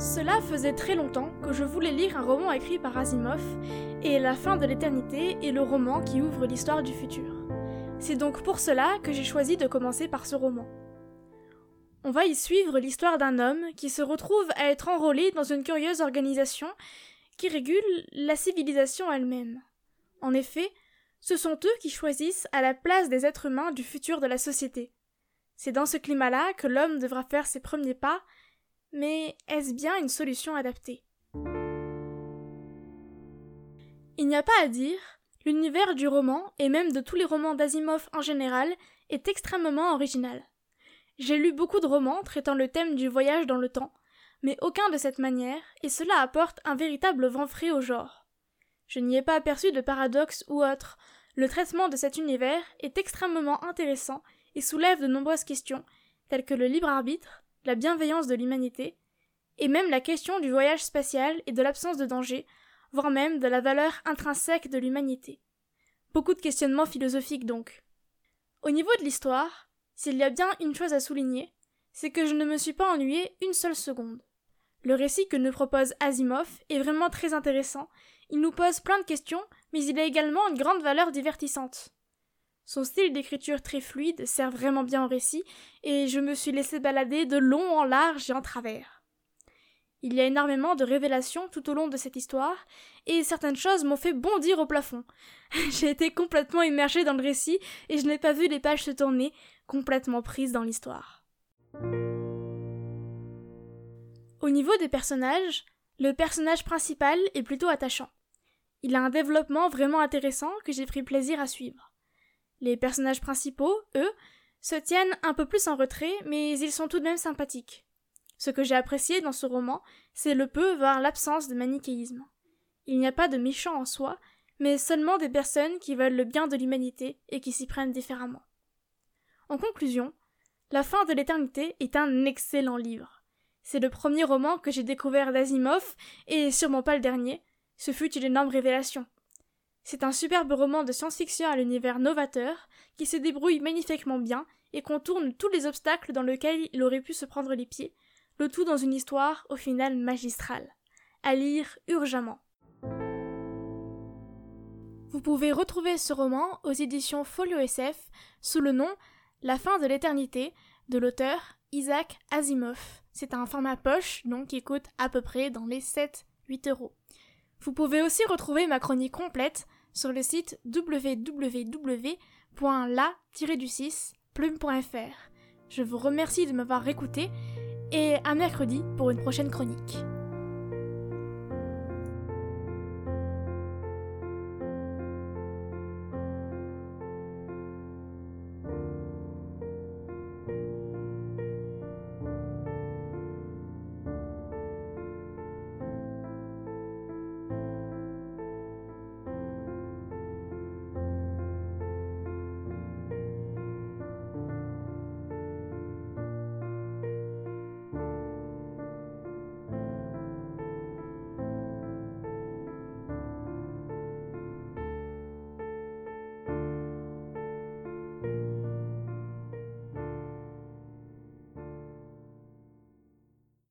Cela faisait très longtemps que je voulais lire un roman écrit par Asimov, et La fin de l'éternité est le roman qui ouvre l'histoire du futur. C'est donc pour cela que j'ai choisi de commencer par ce roman. On va y suivre l'histoire d'un homme qui se retrouve à être enrôlé dans une curieuse organisation qui régule la civilisation elle-même. En effet, ce sont eux qui choisissent à la place des êtres humains du futur de la société. C'est dans ce climat-là que l'homme devra faire ses premiers pas, mais est-ce bien une solution adaptée? Il n'y a pas à dire, l'univers du roman, et même de tous les romans d'Asimov en général, est extrêmement original. J'ai lu beaucoup de romans traitant le thème du voyage dans le temps, mais aucun de cette manière, et cela apporte un véritable vent frais au genre. Je n'y ai pas aperçu de paradoxe ou autre. Le traitement de cet univers est extrêmement intéressant et soulève de nombreuses questions, telles que le libre arbitre, la bienveillance de l'humanité, et même la question du voyage spatial et de l'absence de danger, voire même de la valeur intrinsèque de l'humanité. Beaucoup de questionnements philosophiques donc. Au niveau de l'histoire, s'il y a bien une chose à souligner, c'est que je ne me suis pas ennuyé une seule seconde. Le récit que nous propose Asimov est vraiment très intéressant, il nous pose plein de questions, mais il a également une grande valeur divertissante. Son style d'écriture très fluide sert vraiment bien au récit, et je me suis laissé balader de long en large et en travers. Il y a énormément de révélations tout au long de cette histoire, et certaines choses m'ont fait bondir au plafond. J'ai été complètement immergée dans le récit, et je n'ai pas vu les pages se tourner, complètement prise dans l'histoire. Au niveau des personnages, le personnage principal est plutôt attachant. Il a un développement vraiment intéressant que j'ai pris plaisir à suivre. Les personnages principaux, eux, se tiennent un peu plus en retrait, mais ils sont tout de même sympathiques. Ce que j'ai apprécié dans ce roman, c'est le peu, voire l'absence de manichéisme. Il n'y a pas de méchants en soi, mais seulement des personnes qui veulent le bien de l'humanité et qui s'y prennent différemment. En conclusion, La fin de l'éternité est un excellent livre. C'est le premier roman que j'ai découvert d'Asimov, et sûrement pas le dernier. Ce fut une énorme révélation. C'est un superbe roman de science-fiction à l'univers novateur, qui se débrouille magnifiquement bien et contourne tous les obstacles dans lesquels il aurait pu se prendre les pieds, le tout dans une histoire au final magistrale. À lire urgemment. Vous pouvez retrouver ce roman aux éditions Folio SF sous le nom La fin de l'éternité de l'auteur Isaac Asimov. C'est un format poche, donc qui coûte à peu près dans les 7-8 euros. Vous pouvez aussi retrouver ma chronique complète sur le site www.la-du6plume.fr. Je vous remercie de m'avoir écouté et à mercredi pour une prochaine chronique.